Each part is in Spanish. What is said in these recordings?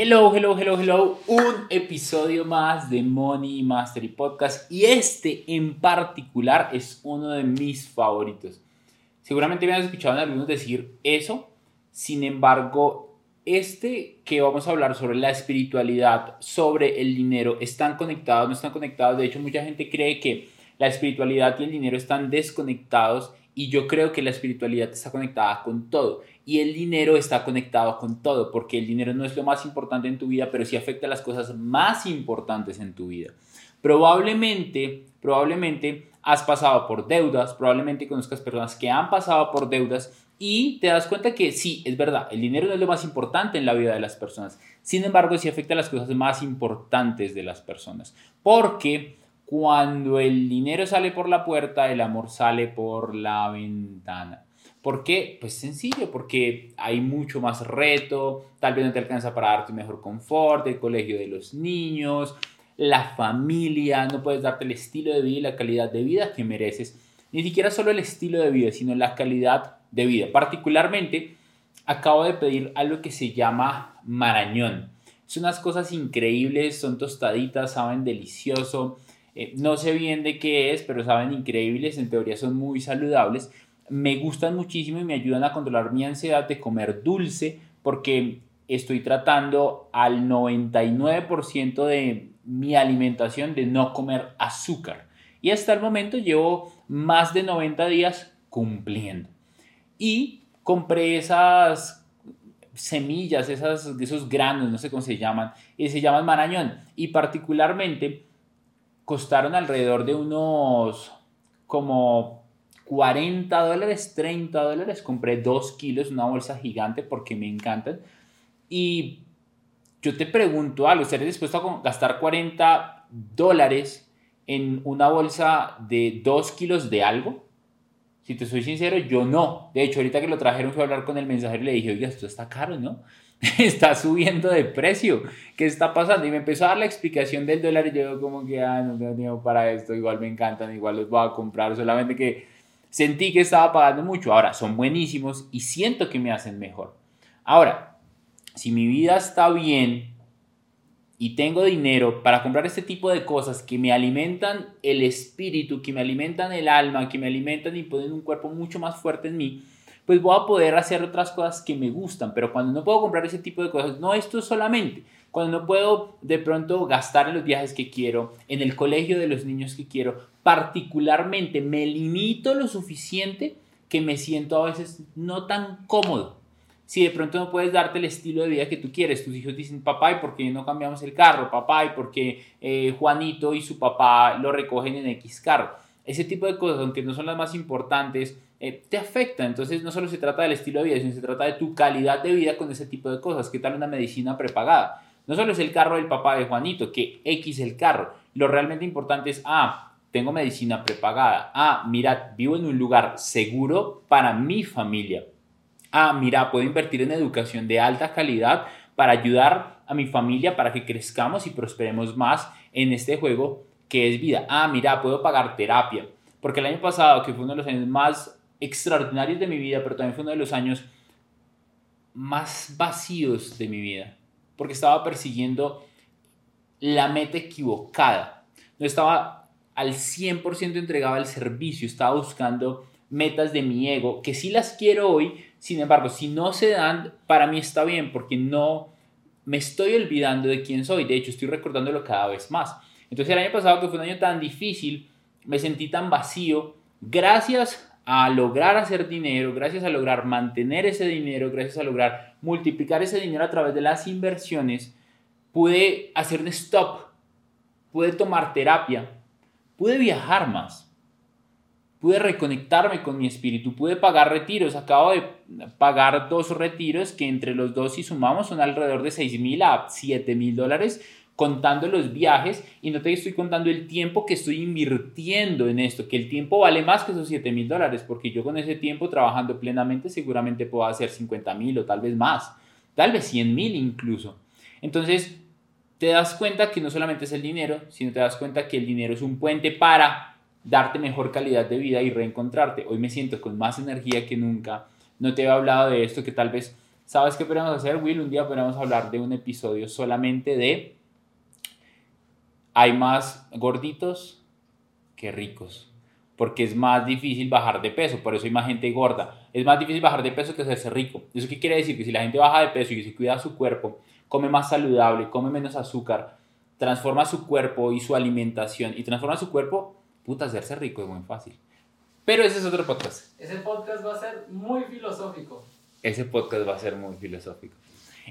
Hello, hello, hello, hello. Un episodio más de Money Mastery Podcast y este en particular es uno de mis favoritos. Seguramente me han escuchado en algunos decir eso. Sin embargo, este que vamos a hablar sobre la espiritualidad, sobre el dinero, están conectados, no están conectados. De hecho, mucha gente cree que la espiritualidad y el dinero están desconectados y yo creo que la espiritualidad está conectada con todo y el dinero está conectado con todo, porque el dinero no es lo más importante en tu vida, pero sí afecta a las cosas más importantes en tu vida. Probablemente, probablemente has pasado por deudas, probablemente conozcas personas que han pasado por deudas y te das cuenta que sí, es verdad, el dinero no es lo más importante en la vida de las personas. Sin embargo, sí afecta a las cosas más importantes de las personas. Porque cuando el dinero sale por la puerta, el amor sale por la ventana. ¿Por qué? Pues sencillo, porque hay mucho más reto, tal vez no te alcanza para darte mejor confort, el colegio de los niños, la familia, no puedes darte el estilo de vida y la calidad de vida que mereces. Ni siquiera solo el estilo de vida, sino la calidad de vida. Particularmente, acabo de pedir algo que se llama marañón. Son unas cosas increíbles, son tostaditas, saben delicioso eh, no sé bien de qué es, pero saben increíbles, en teoría son muy saludables. Me gustan muchísimo y me ayudan a controlar mi ansiedad de comer dulce porque estoy tratando al 99% de mi alimentación de no comer azúcar. Y hasta el momento llevo más de 90 días cumpliendo. Y compré esas semillas, esas, esos granos, no sé cómo se llaman, y se llaman marañón. Y particularmente costaron alrededor de unos como 40 dólares, 30 dólares. Compré 2 kilos, una bolsa gigante porque me encantan. Y yo te pregunto algo, ¿estarías dispuesto a gastar 40 dólares en una bolsa de 2 kilos de algo? Si te soy sincero, yo no. De hecho, ahorita que lo trajeron fui a hablar con el mensajero y le dije, oiga, esto está caro, ¿no? está subiendo de precio. ¿Qué está pasando? Y me empezó a dar la explicación del dólar y yo como que, ah, no tengo tiempo para esto, igual me encantan, igual los voy a comprar, solamente que sentí que estaba pagando mucho. Ahora, son buenísimos y siento que me hacen mejor. Ahora, si mi vida está bien y tengo dinero para comprar este tipo de cosas que me alimentan el espíritu, que me alimentan el alma, que me alimentan y ponen un cuerpo mucho más fuerte en mí, pues voy a poder hacer otras cosas que me gustan. Pero cuando no puedo comprar ese tipo de cosas, no esto solamente, cuando no puedo de pronto gastar en los viajes que quiero, en el colegio de los niños que quiero, particularmente me limito lo suficiente que me siento a veces no tan cómodo. Si de pronto no puedes darte el estilo de vida que tú quieres, tus hijos dicen, papá, ¿y por qué no cambiamos el carro? Papá, ¿y por qué eh, Juanito y su papá lo recogen en X carro? Ese tipo de cosas, aunque no son las más importantes, eh, te afecta. Entonces no solo se trata del estilo de vida, sino se trata de tu calidad de vida con ese tipo de cosas. ¿Qué tal una medicina prepagada? No solo es el carro del papá de Juanito, que X el carro. Lo realmente importante es, ah, tengo medicina prepagada. Ah, mira, vivo en un lugar seguro para mi familia. Ah, mira, puedo invertir en educación de alta calidad para ayudar a mi familia para que crezcamos y prosperemos más en este juego que es vida. Ah, mira, puedo pagar terapia. Porque el año pasado, que fue uno de los años más extraordinarios de mi vida, pero también fue uno de los años más vacíos de mi vida, porque estaba persiguiendo la meta equivocada. No estaba al 100% entregado al servicio, estaba buscando metas de mi ego, que sí las quiero hoy, sin embargo, si no se dan, para mí está bien, porque no me estoy olvidando de quién soy, de hecho estoy recordándolo cada vez más. Entonces el año pasado, que fue un año tan difícil, me sentí tan vacío, gracias a lograr hacer dinero, gracias a lograr mantener ese dinero, gracias a lograr multiplicar ese dinero a través de las inversiones, pude hacer un stop, pude tomar terapia, pude viajar más, pude reconectarme con mi espíritu, pude pagar retiros, acabo de pagar dos retiros que entre los dos si sumamos son alrededor de 6 mil a 7 mil dólares contando los viajes y no te estoy contando el tiempo que estoy invirtiendo en esto, que el tiempo vale más que esos 7 mil dólares, porque yo con ese tiempo trabajando plenamente seguramente puedo hacer 50 mil o tal vez más, tal vez 100 mil incluso. Entonces, te das cuenta que no solamente es el dinero, sino te das cuenta que el dinero es un puente para darte mejor calidad de vida y reencontrarte. Hoy me siento con más energía que nunca. No te he hablado de esto que tal vez ¿Sabes qué podemos hacer, Will? Un día podemos hablar de un episodio solamente de hay más gorditos que ricos, porque es más difícil bajar de peso, por eso hay más gente gorda. Es más difícil bajar de peso que hacerse rico. ¿Eso qué quiere decir? Que si la gente baja de peso y se cuida su cuerpo, come más saludable, come menos azúcar, transforma su cuerpo y su alimentación y transforma su cuerpo, puta, hacerse rico es muy fácil. Pero ese es otro podcast. Ese podcast va a ser muy filosófico. Ese podcast va a ser muy filosófico.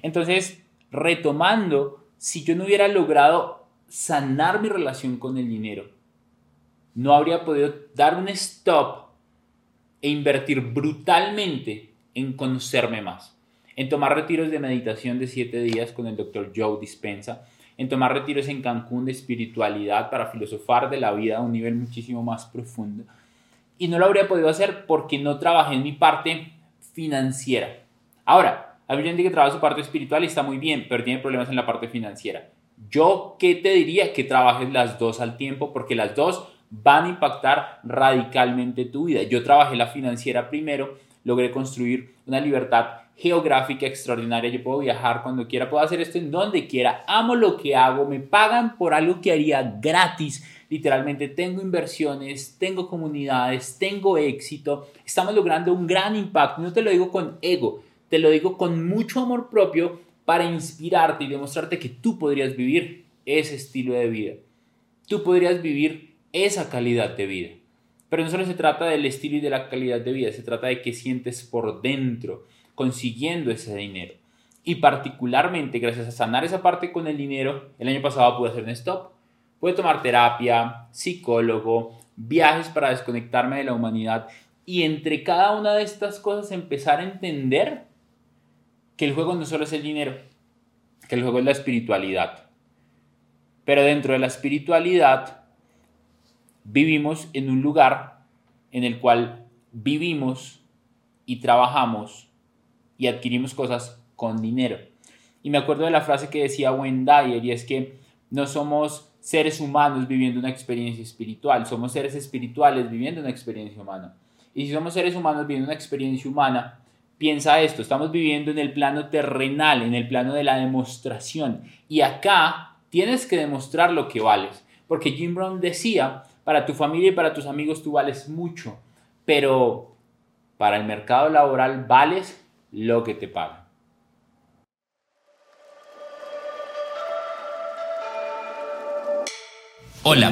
Entonces, retomando, si yo no hubiera logrado sanar mi relación con el dinero, no habría podido dar un stop e invertir brutalmente en conocerme más, en tomar retiros de meditación de siete días con el doctor Joe Dispensa, en tomar retiros en Cancún de espiritualidad para filosofar de la vida a un nivel muchísimo más profundo. Y no lo habría podido hacer porque no trabajé en mi parte financiera. Ahora, hay gente que trabaja su parte espiritual y está muy bien, pero tiene problemas en la parte financiera. Yo, ¿qué te diría? Que trabajes las dos al tiempo porque las dos van a impactar radicalmente tu vida. Yo trabajé la financiera primero, logré construir una libertad geográfica extraordinaria. Yo puedo viajar cuando quiera, puedo hacer esto en donde quiera. Amo lo que hago, me pagan por algo que haría gratis. Literalmente tengo inversiones, tengo comunidades, tengo éxito. Estamos logrando un gran impacto. No te lo digo con ego, te lo digo con mucho amor propio para inspirarte y demostrarte que tú podrías vivir ese estilo de vida. Tú podrías vivir esa calidad de vida. Pero no solo se trata del estilo y de la calidad de vida, se trata de qué sientes por dentro consiguiendo ese dinero. Y particularmente gracias a sanar esa parte con el dinero, el año pasado pude hacer un stop. Pude tomar terapia, psicólogo, viajes para desconectarme de la humanidad y entre cada una de estas cosas empezar a entender que el juego no solo es el dinero, que el juego es la espiritualidad. Pero dentro de la espiritualidad vivimos en un lugar en el cual vivimos y trabajamos y adquirimos cosas con dinero. Y me acuerdo de la frase que decía Wayne y es que no somos seres humanos viviendo una experiencia espiritual, somos seres espirituales viviendo una experiencia humana. Y si somos seres humanos viviendo una experiencia humana, piensa esto, estamos viviendo en el plano terrenal, en el plano de la demostración. Y acá tienes que demostrar lo que vales. Porque Jim Brown decía, para tu familia y para tus amigos tú vales mucho, pero para el mercado laboral vales lo que te pagan. Hola,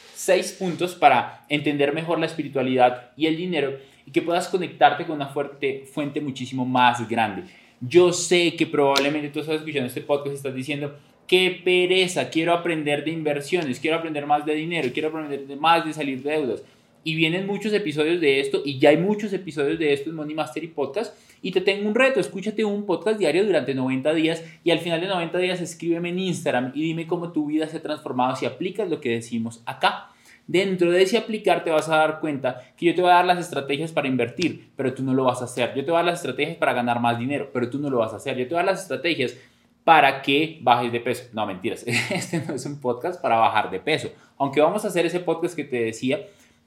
seis puntos para entender mejor la espiritualidad y el dinero y que puedas conectarte con una fuerte fuente muchísimo más grande. Yo sé que probablemente tú estás escuchando este podcast y estás diciendo, qué pereza, quiero aprender de inversiones, quiero aprender más de dinero, quiero aprender más de salir de deudas. Y vienen muchos episodios de esto y ya hay muchos episodios de esto en Money Mastery Podcast. Y te tengo un reto, escúchate un podcast diario durante 90 días y al final de 90 días escríbeme en Instagram y dime cómo tu vida se ha transformado si aplicas lo que decimos acá. Dentro de ese aplicar te vas a dar cuenta que yo te voy a dar las estrategias para invertir, pero tú no lo vas a hacer. Yo te voy a dar las estrategias para ganar más dinero, pero tú no lo vas a hacer. Yo te voy a dar las estrategias para que bajes de peso. No, mentiras. Este no es un podcast para bajar de peso. Aunque vamos a hacer ese podcast que te decía,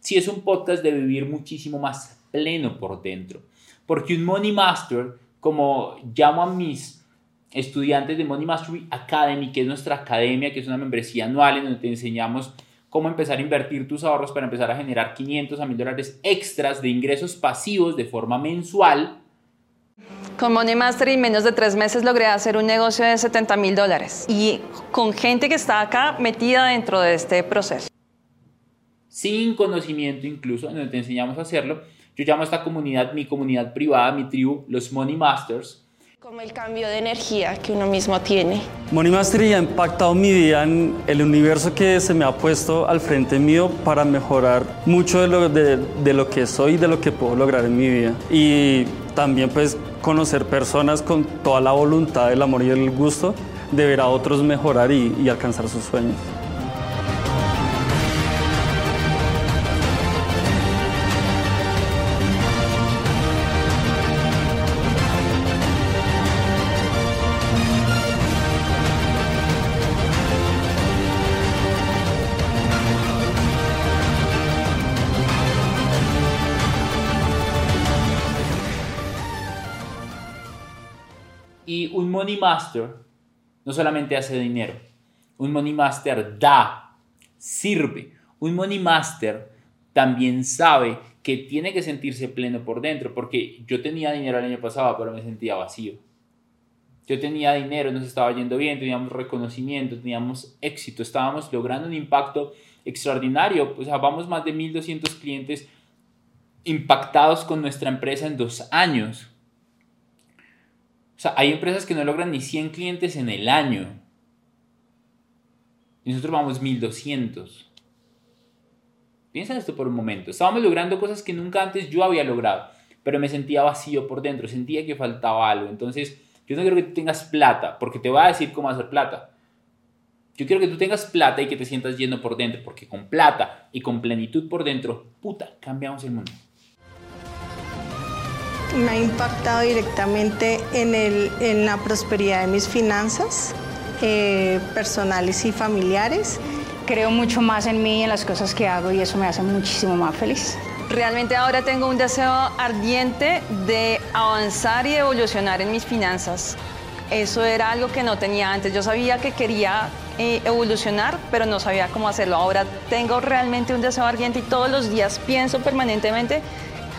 sí es un podcast de vivir muchísimo más pleno por dentro. Porque un Money Master, como llamo a mis estudiantes de Money Mastery Academy, que es nuestra academia, que es una membresía anual en donde te enseñamos cómo empezar a invertir tus ahorros para empezar a generar 500 a 1000 dólares extras de ingresos pasivos de forma mensual. Con Money Mastery en menos de tres meses logré hacer un negocio de 70 mil dólares y con gente que está acá metida dentro de este proceso. Sin conocimiento incluso, en donde te enseñamos a hacerlo, Yo llamo a esta comunidad mi comunidad privada, mi tribu, los Money Masters. Como el cambio de energía que uno mismo tiene. Money Mastery ha impactado mi vida en el universo que se me ha puesto al frente mío para mejorar mucho de lo, de, de lo que soy y de lo que puedo lograr en mi vida. Y también pues conocer personas con toda la voluntad, el amor y el gusto de ver a otros mejorar y, y alcanzar sus sueños. Money Master no solamente hace dinero, un Money Master da, sirve. Un Money Master también sabe que tiene que sentirse pleno por dentro, porque yo tenía dinero el año pasado, pero me sentía vacío. Yo tenía dinero, nos estaba yendo bien, teníamos reconocimiento, teníamos éxito, estábamos logrando un impacto extraordinario. Pues vamos más de 1.200 clientes impactados con nuestra empresa en dos años. O sea, hay empresas que no logran ni 100 clientes en el año. Nosotros vamos 1200. Piensa en esto por un momento. Estábamos logrando cosas que nunca antes yo había logrado, pero me sentía vacío por dentro, sentía que faltaba algo. Entonces, yo no quiero que tú tengas plata, porque te voy a decir cómo hacer plata. Yo quiero que tú tengas plata y que te sientas lleno por dentro, porque con plata y con plenitud por dentro, puta, cambiamos el mundo me ha impactado directamente en, el, en la prosperidad de mis finanzas eh, personales y familiares. Creo mucho más en mí y en las cosas que hago y eso me hace muchísimo más feliz. Realmente ahora tengo un deseo ardiente de avanzar y evolucionar en mis finanzas. Eso era algo que no tenía antes. Yo sabía que quería eh, evolucionar, pero no sabía cómo hacerlo. Ahora tengo realmente un deseo ardiente y todos los días pienso permanentemente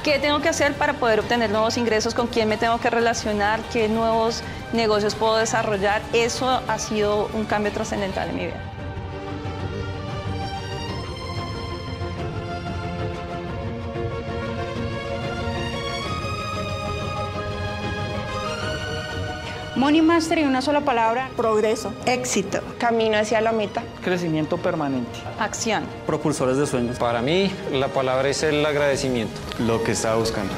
¿Qué tengo que hacer para poder obtener nuevos ingresos? ¿Con quién me tengo que relacionar? ¿Qué nuevos negocios puedo desarrollar? Eso ha sido un cambio trascendental en mi vida. Money Master y una sola palabra. Progreso, éxito, camino hacia la meta. Crecimiento permanente. Acción. Propulsores de sueños. Para mí, la palabra es el agradecimiento. Lo que estaba buscando.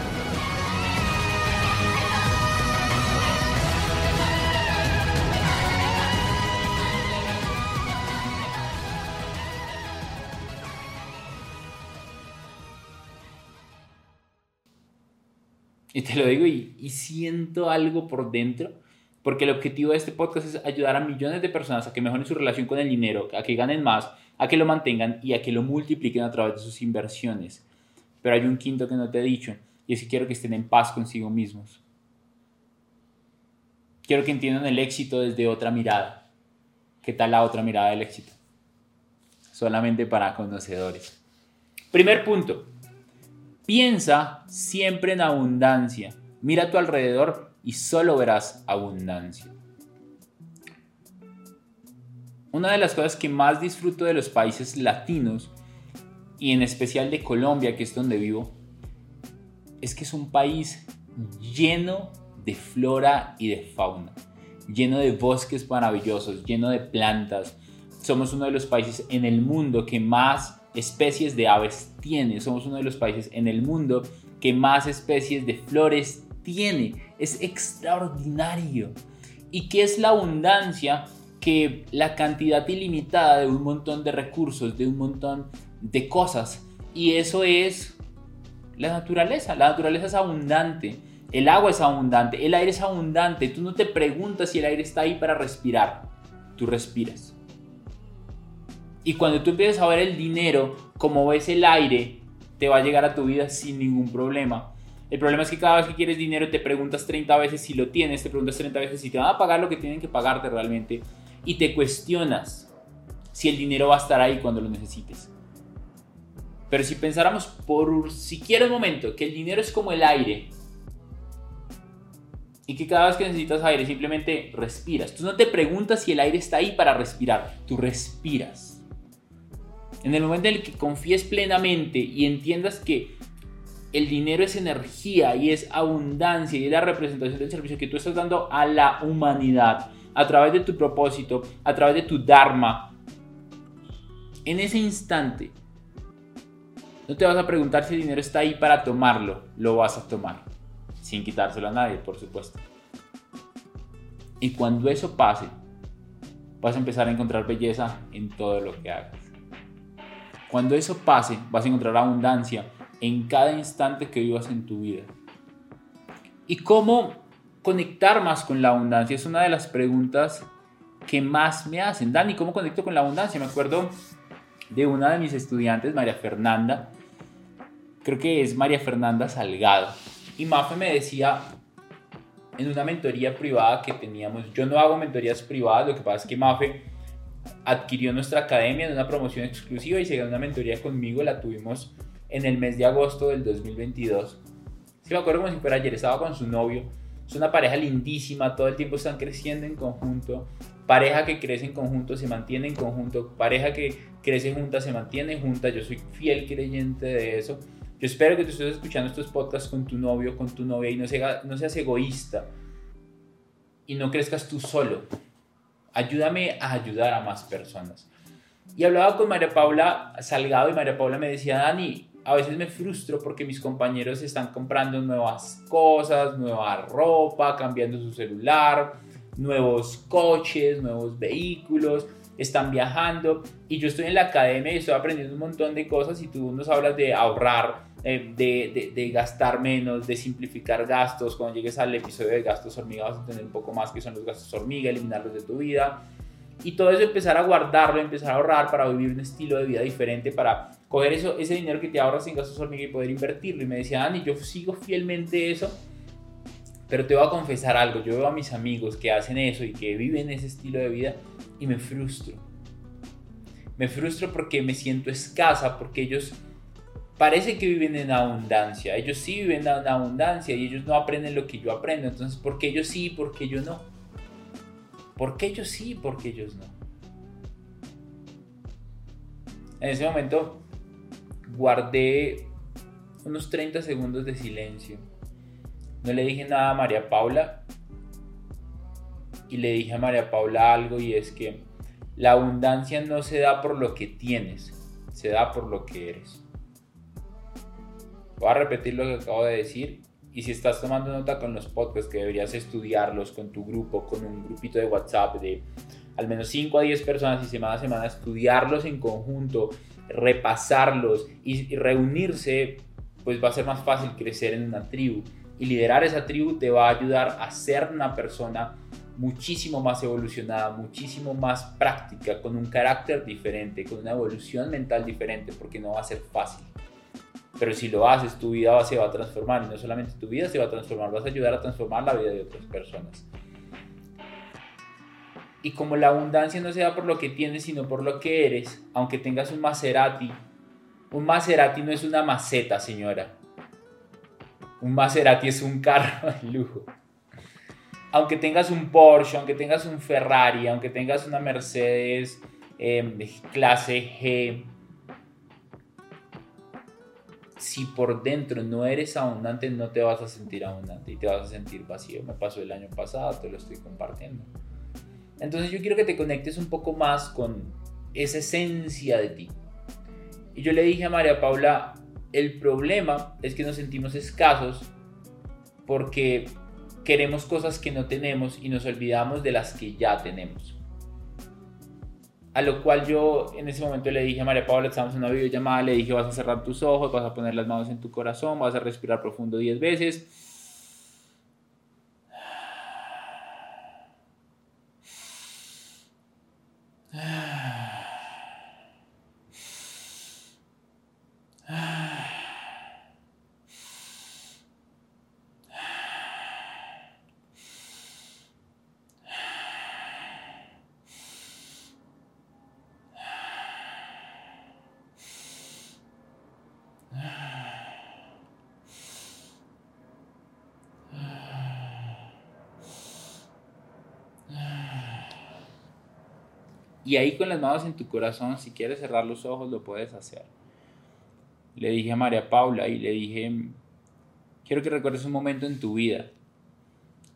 Y te lo digo y, y siento algo por dentro porque el objetivo de este podcast es ayudar a millones de personas a que mejoren su relación con el dinero, a que ganen más, a que lo mantengan y a que lo multipliquen a través de sus inversiones. Pero hay un quinto que no te he dicho, y es que quiero que estén en paz consigo mismos. Quiero que entiendan el éxito desde otra mirada. ¿Qué tal la otra mirada del éxito? Solamente para conocedores. Primer punto. Piensa siempre en abundancia. Mira a tu alrededor y solo verás abundancia. Una de las cosas que más disfruto de los países latinos y en especial de Colombia, que es donde vivo, es que es un país lleno de flora y de fauna, lleno de bosques maravillosos, lleno de plantas. Somos uno de los países en el mundo que más especies de aves tiene. Somos uno de los países en el mundo que más especies de flores tiene. Es extraordinario. ¿Y qué es la abundancia? Que la cantidad ilimitada de un montón de recursos, de un montón de cosas. Y eso es la naturaleza. La naturaleza es abundante. El agua es abundante. El aire es abundante. Tú no te preguntas si el aire está ahí para respirar. Tú respiras. Y cuando tú empiezas a ver el dinero, como ves el aire, te va a llegar a tu vida sin ningún problema. El problema es que cada vez que quieres dinero te preguntas 30 veces si lo tienes, te preguntas 30 veces si te van a pagar lo que tienen que pagarte realmente y te cuestionas si el dinero va a estar ahí cuando lo necesites. Pero si pensáramos por siquiera un momento que el dinero es como el aire y que cada vez que necesitas aire simplemente respiras. Tú no te preguntas si el aire está ahí para respirar, tú respiras. En el momento en el que confíes plenamente y entiendas que el dinero es energía y es abundancia y es la representación del servicio que tú estás dando a la humanidad a través de tu propósito, a través de tu Dharma. En ese instante, no te vas a preguntar si el dinero está ahí para tomarlo, lo vas a tomar, sin quitárselo a nadie, por supuesto. Y cuando eso pase, vas a empezar a encontrar belleza en todo lo que hagas. Cuando eso pase, vas a encontrar abundancia en cada instante que vivas en tu vida. ¿Y cómo conectar más con la abundancia? Es una de las preguntas que más me hacen. Dani, ¿cómo conecto con la abundancia? Me acuerdo de una de mis estudiantes, María Fernanda. Creo que es María Fernanda Salgado. Y Mafe me decía en una mentoría privada que teníamos, yo no hago mentorías privadas, lo que pasa es que Mafe adquirió nuestra academia en una promoción exclusiva y se ganó una mentoría conmigo, la tuvimos en el mes de agosto del 2022. Sí, me acuerdo como si fuera ayer, estaba con su novio. Es una pareja lindísima, todo el tiempo están creciendo en conjunto. Pareja que crece en conjunto se mantiene en conjunto. Pareja que crece junta se mantiene junta. Yo soy fiel creyente de eso. Yo espero que tú estés escuchando estos podcasts con tu novio, con tu novia y no, no seas egoísta. Y no crezcas tú solo. Ayúdame a ayudar a más personas. Y hablaba con María Paula Salgado y María Paula me decía, Dani, a veces me frustro porque mis compañeros están comprando nuevas cosas, nueva ropa, cambiando su celular, nuevos coches, nuevos vehículos, están viajando y yo estoy en la academia y estoy aprendiendo un montón de cosas y tú nos hablas de ahorrar, eh, de, gastar menos, de simplificar gastos. Cuando llegues al episodio de gastos hormiga vas a tener un poco más que son los gastos hormiga, eliminarlos de tu vida. Y todo eso empezar a guardarlo, empezar a ahorrar para vivir un estilo de vida diferente, para coger eso, ese dinero que te ahorras en gastos hormiga y poder invertirlo. Y me decía, Dani, yo sigo fielmente eso, pero te voy a confesar algo, yo veo a mis amigos que hacen eso y que viven ese estilo de vida y me frustro. Me frustro porque me siento escasa, porque ellos parece que viven en abundancia. Ellos sí viven en abundancia y ellos no aprenden lo que yo aprendo. Entonces, ¿por qué ellos sí y por qué yo no? ¿Por qué ellos sí y por qué ellos no? En ese momento guardé unos 30 segundos de silencio. No le dije nada a María Paula y le dije a María Paula algo y es que la abundancia no se da por lo que tienes, se da por lo que eres. Voy a repetir lo que acabo de decir y si estás tomando nota con los podcasts que deberías estudiarlos con tu grupo, con un grupito de WhatsApp de al menos 5 a 10 personas y semana a semana estudiarlos en conjunto, repasarlos y, reunirse, pues va a ser más fácil crecer en una tribu. Y liderar esa tribu te va a ayudar a ser una persona muchísimo más evolucionada, muchísimo más práctica, con un carácter diferente, con una evolución mental diferente, porque no va a ser fácil. Pero si lo haces, tu vida se va a transformar y no solamente tu vida se va a transformar, vas a ayudar a transformar la vida de otras personas. Y como la abundancia no se da por lo que tienes, sino por lo que eres, aunque tengas un Maserati, un Maserati no es una maceta, señora. Un Maserati es un carro de lujo. Aunque tengas un Porsche, aunque tengas un Ferrari, aunque tengas una Mercedes eh, clase G, si por dentro no eres abundante, no te vas a sentir abundante y te vas a sentir vacío. Me pasó el año pasado, te lo estoy compartiendo. Entonces yo quiero que te conectes un poco más con esa esencia de ti. Y yo le dije a María Paula, el problema es que nos sentimos escasos porque queremos cosas que no tenemos y nos olvidamos de las que ya tenemos. A lo cual yo en ese momento le dije a María Paula, estamos en una videollamada, le dije vas a cerrar tus ojos, vas a poner las manos en tu corazón, vas a respirar profundo 10 veces Y ahí con las manos en tu corazón, si quieres cerrar los ojos, lo puedes hacer. le dije a María Paula y le dije, quiero que recuerdes un momento en tu vida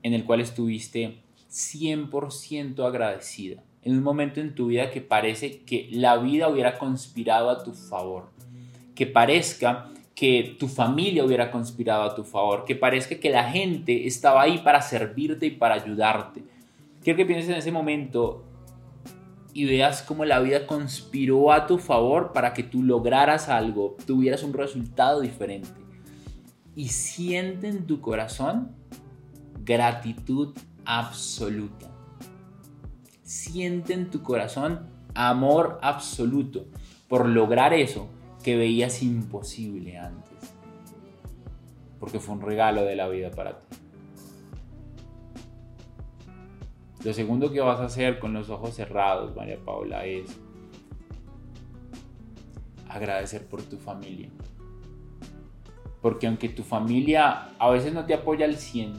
en el cual estuviste 100% agradecida. En un momento en tu vida que parece que la vida hubiera conspirado a tu favor. Que parezca que tu familia hubiera conspirado a tu favor. Que parezca que la gente estaba ahí para servirte y para ayudarte. Quiero que pienses en ese momento y veas cómo la vida conspiró a tu favor para que tú lograras algo, tuvieras un resultado diferente. Y siente en tu corazón gratitud absoluta. Siente en tu corazón amor absoluto por lograr eso que veías imposible antes. Porque fue un regalo de la vida para ti. Lo segundo que vas a hacer con los ojos cerrados, María Paula, es agradecer por tu familia. Porque aunque tu familia a veces no te apoya al 100,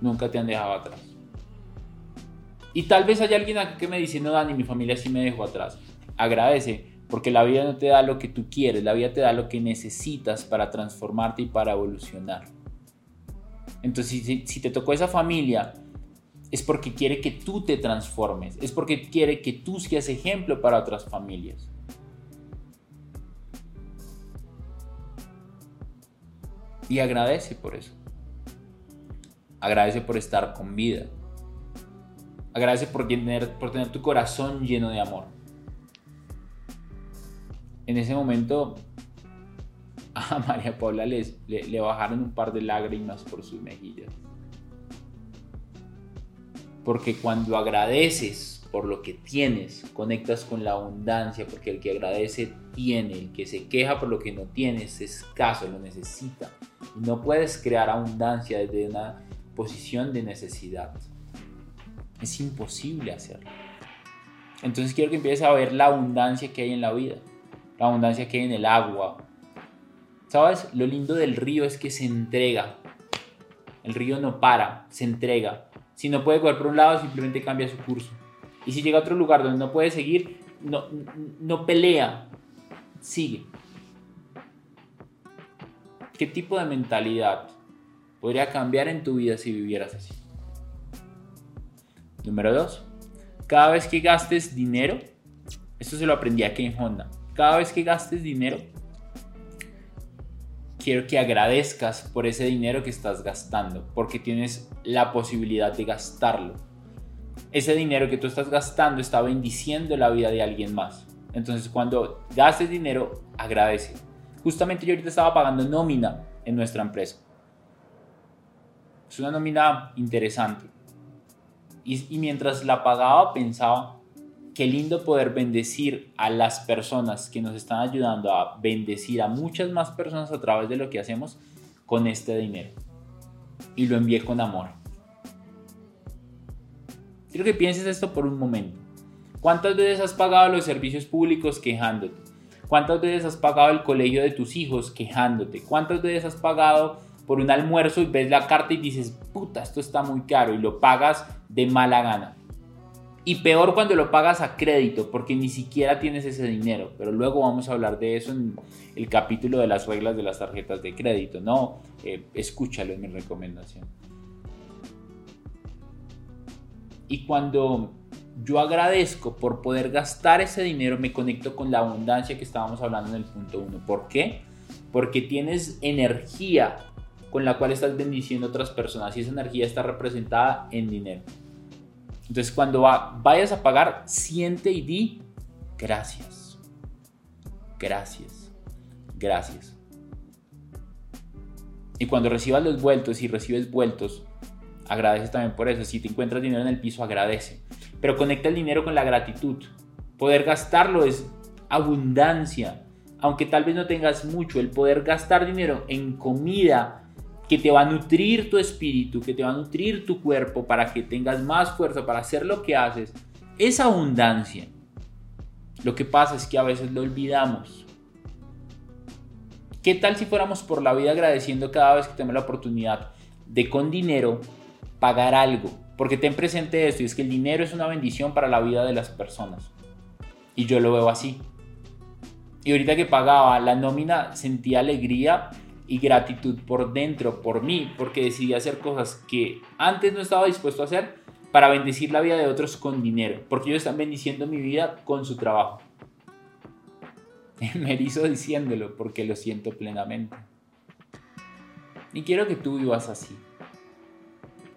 nunca te han dejado atrás. Y tal vez haya alguien aquí que me dice, no, Dani, mi familia sí me dejó atrás. Agradece, porque la vida no te da lo que tú quieres, la vida te da lo que necesitas para transformarte y para evolucionar. Entonces, si, si te tocó esa familia es porque quiere que tú te transformes, es porque quiere que tú seas ejemplo para otras familias. Y agradece por eso. Agradece por estar con vida. Agradece por tener, por tener tu corazón lleno de amor. En ese momento a María Paula le, le bajaron un par de lágrimas por sus mejillas. Porque cuando agradeces por lo que tienes, conectas con la abundancia, porque el que agradece tiene, el que se queja por lo que no tienes es escaso, lo necesita. Y no puedes crear abundancia desde una posición de necesidad. Es imposible hacerlo. Entonces quiero que empieces a ver la abundancia que hay en la vida, la abundancia que hay en el agua. ¿Sabes? Lo lindo del río es que se entrega. El río no para, se entrega. Si no puede correr por un lado, simplemente cambia su curso. Y si llega a otro lugar donde no puede seguir, no, no pelea, sigue. ¿Qué tipo de mentalidad podría cambiar en tu vida si vivieras así? Número dos, cada vez que gastes dinero, esto se lo aprendí aquí en Honda, cada vez que gastes dinero, quiero que agradezcas por ese dinero que estás gastando, porque tienes la posibilidad de gastarlo. Ese dinero que tú estás gastando está bendiciendo la vida de alguien más. Entonces cuando gastes dinero, agradece. Justamente yo ahorita estaba pagando nómina en nuestra empresa. Es una nómina interesante. Y, y mientras la pagaba pensaba, qué lindo poder bendecir a las personas que nos están ayudando a bendecir a muchas más personas a través de lo que hacemos con este dinero. Y lo envié con amor. Quiero que pienses esto por un momento. ¿Cuántas veces has pagado los servicios públicos quejándote? ¿Cuántas veces has pagado el colegio de tus hijos quejándote? ¿Cuántas veces has pagado por un almuerzo y ves la carta y dices, puta, esto está muy caro y lo pagas de mala gana? Y peor cuando lo pagas a crédito, porque ni siquiera tienes ese dinero. Pero luego vamos a hablar de eso en el capítulo de las reglas de las tarjetas de crédito. No, eh, escúchalo en mi recomendación. Y cuando yo agradezco por poder gastar ese dinero, me conecto con la abundancia que estábamos hablando en el punto 1. ¿Por qué? Porque tienes energía con la cual estás bendiciendo a otras personas y esa energía está representada en dinero. Entonces cuando vayas a pagar, siente y di gracias. Gracias. Gracias. Y cuando recibas los vueltos y recibes vueltos, agradece también por eso. Si te encuentras dinero en el piso, agradece. Pero conecta el dinero con la gratitud. Poder gastarlo es abundancia. Aunque tal vez no tengas mucho, el poder gastar dinero en comida que te va a nutrir tu espíritu, que te va a nutrir tu cuerpo para que tengas más fuerza para hacer lo que haces, es abundancia. Lo que pasa es que a veces lo olvidamos. ¿Qué tal si fuéramos por la vida agradeciendo cada vez que tenemos la oportunidad de con dinero pagar algo? Porque ten presente esto, y es que el dinero es una bendición para la vida de las personas. Y yo lo veo así. Y ahorita que pagaba la nómina sentía alegría y gratitud por dentro, por mí, porque decidí hacer cosas que antes no estaba dispuesto a hacer para bendecir la vida de otros con dinero, porque ellos están bendiciendo mi vida con su trabajo. Me erizo diciéndolo porque lo siento plenamente. Y quiero que tú vivas así.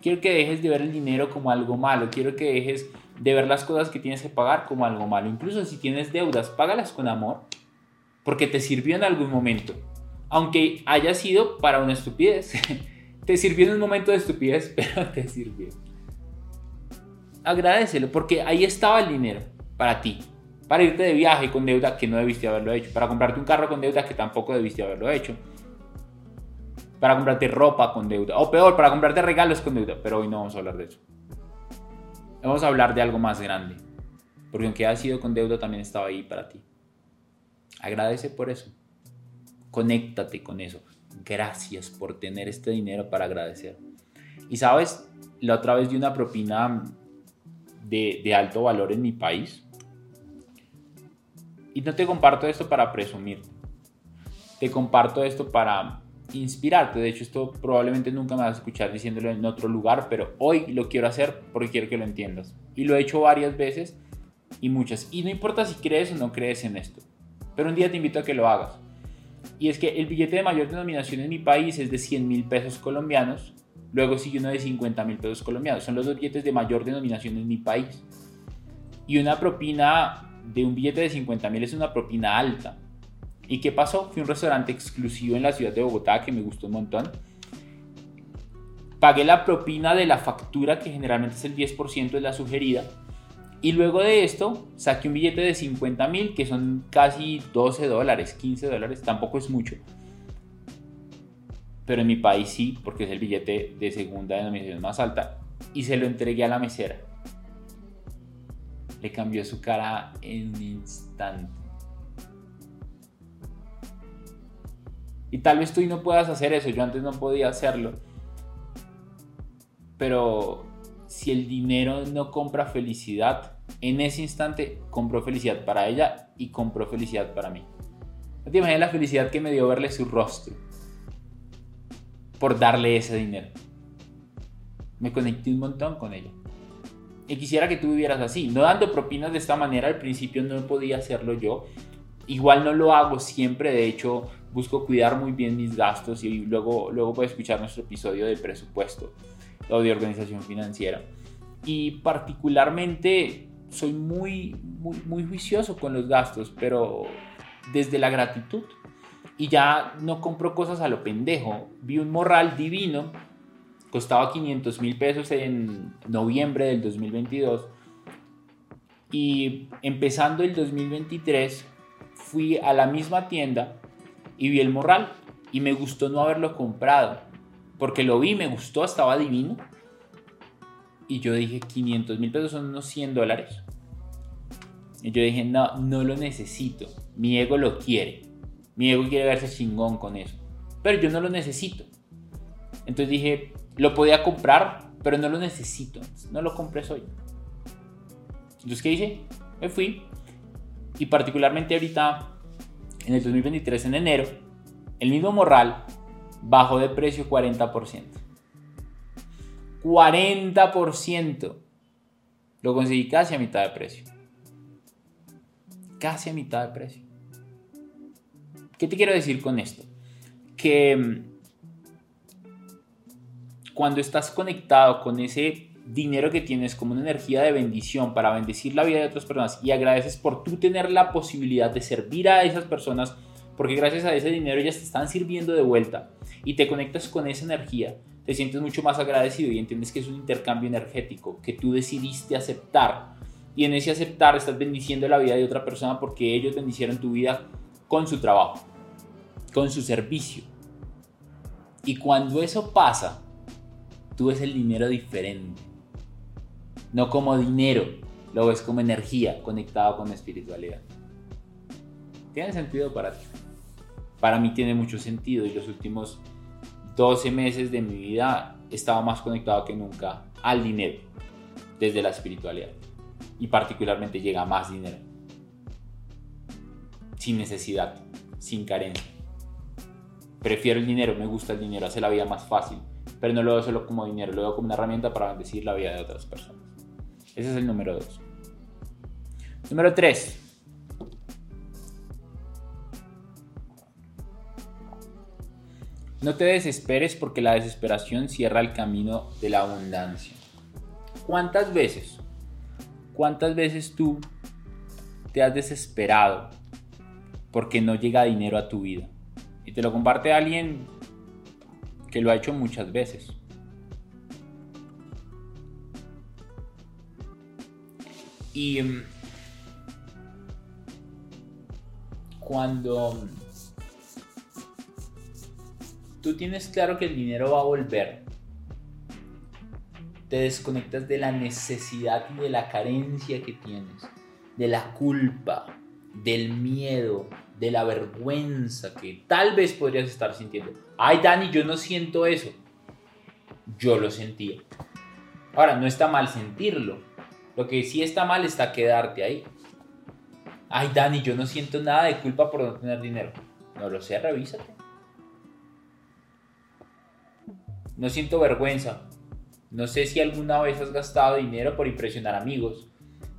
Quiero que dejes de ver el dinero como algo malo. Quiero que dejes de ver las cosas que tienes que pagar como algo malo. Incluso si tienes deudas, págalas con amor. Porque te sirvió en algún momento. Aunque haya sido para una estupidez. te sirvió en un momento de estupidez, pero te sirvió. Agradecelo porque ahí estaba el dinero para ti. Para irte de viaje con deuda que no debiste haberlo hecho. Para comprarte un carro con deuda que tampoco debiste haberlo hecho para comprarte ropa con deuda. O peor, para comprarte regalos con deuda. Pero hoy no vamos a hablar de eso. Vamos a hablar de algo más grande. Porque aunque ha sido con deuda, también estaba ahí para ti. Agradece por eso. Conéctate con eso. Gracias por tener este dinero para agradecer. Y sabes, la otra vez di una propina de, de alto valor en mi país. Y no te comparto esto para presumir. Te comparto esto para inspirarte. De hecho, esto probablemente nunca me vas a escuchar diciéndolo en otro lugar, pero hoy lo quiero hacer porque quiero que lo entiendas. Y lo he hecho varias veces y muchas. Y no importa si crees o no crees en esto, pero un día te invito a que lo hagas. Y es que el billete de mayor denominación en mi país es de 100 mil pesos colombianos, luego sigue uno de 50 mil pesos colombianos. Son los dos billetes de mayor denominación en mi país. Y una propina de un billete de 50 mil es una propina alta. ¿Y qué pasó? Fui a un restaurante exclusivo en la ciudad de Bogotá que me gustó un montón. Pagué la propina de la factura, que generalmente es el 10% de la sugerida. Y luego de esto, saqué un billete de 50 mil, que son casi 12 dólares, 15 dólares, tampoco es mucho. Pero en mi país sí, porque es el billete de segunda denominación más alta. Y se lo entregué a la mesera. Le cambió su cara en un instante Y tal vez tú no puedas hacer eso, yo antes no podía hacerlo. Pero si el dinero no compra felicidad, en ese instante compró felicidad para ella y compró felicidad para mí. No te imaginas la felicidad que me dio verle su rostro por darle ese dinero. Me conecté un montón con ella. Y quisiera que tú vivieras así, no dando propinas de esta manera. Al principio no podía hacerlo yo. Igual no lo hago siempre, de hecho busco cuidar muy bien mis gastos y luego, luego puedes escuchar nuestro episodio de presupuesto o de organización financiera. Y particularmente soy muy, muy, muy juicioso con los gastos, pero desde la gratitud. Y ya no compro cosas a lo pendejo. Vi un morral divino, costaba 500 mil pesos en noviembre del 2022. Y empezando el 2023, fui a la misma tienda y vi el morral y me gustó no haberlo comprado porque lo vi, me gustó, estaba divino. Y yo dije 500 mil pesos son unos 100 dólares. Y yo dije no, no lo necesito, mi ego lo quiere, mi ego quiere verse chingón con eso, pero yo no lo necesito. Entonces dije, lo podía comprar, pero no lo necesito, no lo compré hoy. Entonces, ¿qué hice? Me fui. Y particularmente ahorita en el 2023, en enero, el mismo morral bajó de precio 40%. 40%. Lo conseguí casi a mitad de precio. Casi a mitad de precio. ¿Qué te quiero decir con esto? Que mm, cuando estás conectado con ese dinero que tienes como una energía de bendición para bendecir la vida de otras personas y agradeces por tú tener la posibilidad de servir a esas personas porque gracias a ese dinero ellas te están sirviendo de vuelta y te conectas con esa energía, te sientes mucho más agradecido y entiendes que es un intercambio energético que tú decidiste aceptar y en ese aceptar estás bendiciendo la vida de otra persona porque ellos bendicieron tu vida con su trabajo, con su servicio. Y cuando eso pasa, tú ves el dinero diferente no como dinero, lo ves como energía conectada con la espiritualidad. ¿Tiene sentido para ti? Para mí tiene mucho sentido y los últimos 12 meses de mi vida estaba más conectado que nunca al dinero desde la espiritualidad y particularmente llega más dinero. sin necesidad, sin carencia. Prefiero el dinero, me gusta el dinero, hace la vida más fácil, pero no lo veo solo como dinero, lo veo como una herramienta para bendecir la vida de otras personas. Ese es el número 2. Número 3. No te desesperes porque la desesperación cierra el camino de la abundancia. ¿Cuántas veces? ¿Cuántas veces tú te has desesperado porque no llega dinero a tu vida? Y te lo comparte alguien que lo ha hecho muchas veces. Y mm, cuando tú tienes claro que el dinero va a volver, te desconectas de la necesidad y de la carencia que tienes, de la culpa, del miedo, de la vergüenza que tal vez podrías estar sintiendo. Ay, Dani, yo no siento eso. Yo lo sentía. Ahora, no está mal sentirlo. Lo que sí está mal está quedarte ahí. Ay, Dani, yo no siento nada de culpa por no tener dinero. No lo sé, revísate. No siento vergüenza. No sé si alguna vez has gastado dinero por impresionar amigos.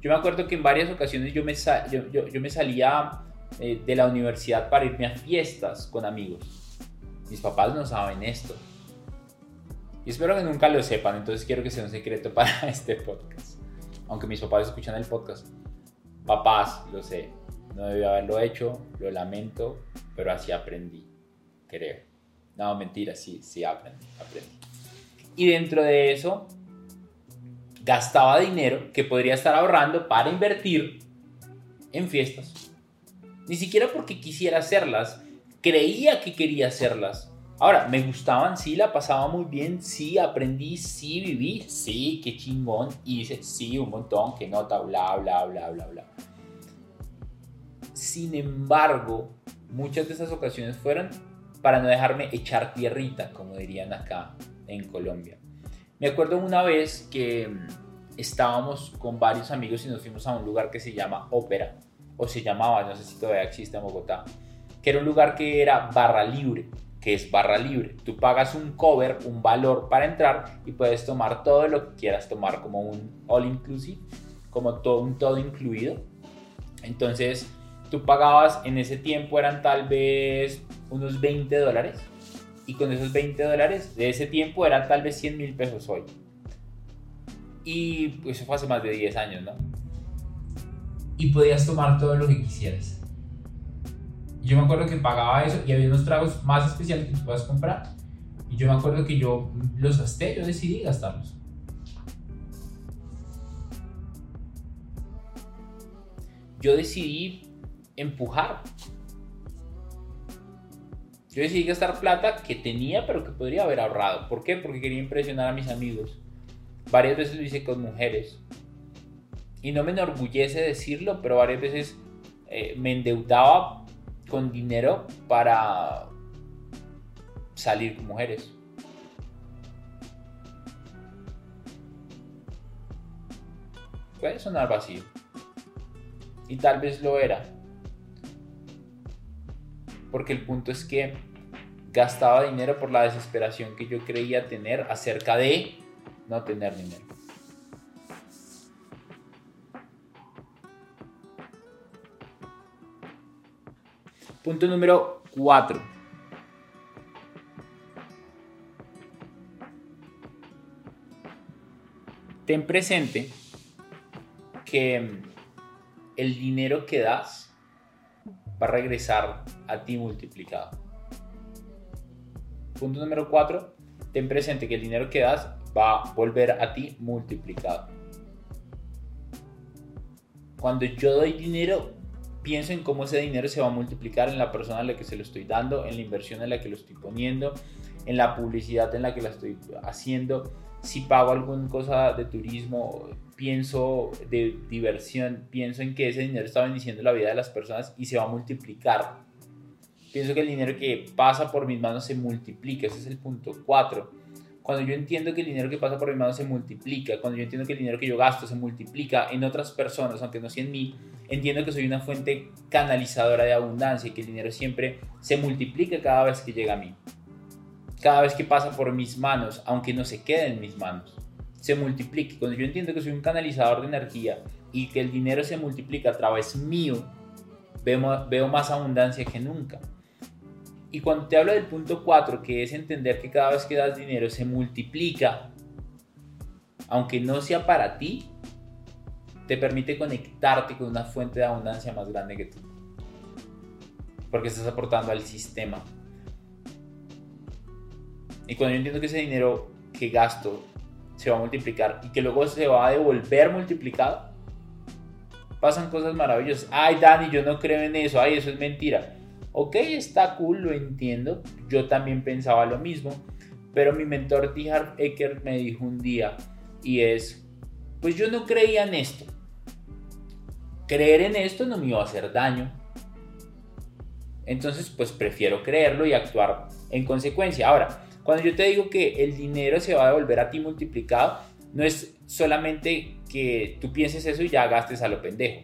Yo me acuerdo que en varias ocasiones yo me, salía eh, de la universidad para irme a fiestas con amigos. Mis papás no saben esto. Y espero que nunca lo sepan, entonces quiero que sea un secreto para este podcast. Aunque mis papás escuchan el podcast. Papás, lo sé. No debí haberlo hecho, lo lamento, pero así aprendí, creo. No, mentira, sí, sí aprendí, aprendí. Y dentro de eso, gastaba dinero que podría estar ahorrando para invertir en fiestas. Ni siquiera porque quisiera hacerlas, creía que quería hacerlas. Ahora, me gustaban, sí, la pasaba muy bien, sí, aprendí, sí, viví, sí, qué chingón, hice, sí, un montón, qué nota, bla, bla, bla, bla, bla. Sin embargo, muchas de esas ocasiones fueron para no dejarme echar tierrita, como dirían acá en Colombia. Me acuerdo una vez que mm, estábamos con varios amigos y nos fuimos a un lugar que se llama Ópera, o se llamaba, no sé si todavía existe en Bogotá, que era un lugar que era barra libre, que es barra libre. Tú pagas un cover, un valor para entrar y puedes tomar todo lo que quieras tomar como un all inclusive, como todo un todo incluido. Entonces, tú pagabas en ese tiempo eran tal vez unos 20 dólares y con esos 20 dólares de ese tiempo eran tal vez 100 mil pesos hoy. Y eso fue hace más de 10 años, ¿no? Y podías tomar todo lo que quisieras. Yo me acuerdo que pagaba eso y había unos tragos más especiales que tú puedas comprar. Y yo me acuerdo que yo los gasté, yo decidí gastarlos. Yo decidí empujar yo decidí gastar plata que tenía pero que podría haber ahorrado. ¿Por qué? Porque quería impresionar a mis amigos. Varias veces lo hice con mujeres. Y no me enorgullece decirlo, pero varias veces eh, me endeudaba con dinero para salir con mujeres. Puede sonar vacío. Y tal vez lo era porque el punto es que gastaba dinero por la desesperación que yo creía tener acerca de no tener dinero. Punto número 4. Ten presente que el dinero que das va a regresar a ti multiplicado. Punto número 4. Ten presente que el dinero que das va a volver a ti multiplicado. Cuando yo doy dinero, pienso en cómo ese dinero se va a multiplicar en la persona a la que se lo estoy dando, en la inversión en la que lo estoy poniendo, en la publicidad en la que la estoy haciendo. Si pago alguna cosa de turismo, pienso de diversión, pienso en que ese dinero está bendiciendo la vida de las personas y se va a multiplicar. Pienso que el dinero que pasa por mis manos se multiplica, ese es el punto 4. cuando yo entiendo que el dinero que pasa por mi mano se multiplica, cuando yo entiendo que el dinero que yo gasto se multiplica en otras personas, aunque no sea en mí, entiendo que soy una fuente canalizadora de abundancia y que el dinero siempre se multiplica cada vez que llega a mí. Cada vez que pasa por mis manos, aunque no se quede en mis manos, se multiplica. Cuando yo entiendo que soy un canalizador de energía y que el dinero se multiplica a través mío, veo, veo más abundancia que nunca. Y cuando te hablo del punto 4, que es entender que cada vez que das dinero se multiplica, aunque no sea para ti, te permite conectarte con una fuente de abundancia más grande que tú. Porque estás aportando al sistema. Y cuando yo entiendo que ese dinero que gasto se va a multiplicar y que luego se va a devolver multiplicado, pasan cosas maravillosas. Ay, Dani, yo no creo en eso. Ay, eso es mentira ok, está cool, lo entiendo, yo también pensaba lo mismo, pero mi mentor T. Harv Eker me dijo un día, y es, pues yo no creía en esto. Creer en esto no me iba a hacer daño. Entonces, pues prefiero creerlo y actuar en consecuencia. Ahora, cuando yo te digo que el dinero se va a devolver a ti multiplicado, no es solamente que tú pienses eso y ya gastes a lo pendejo.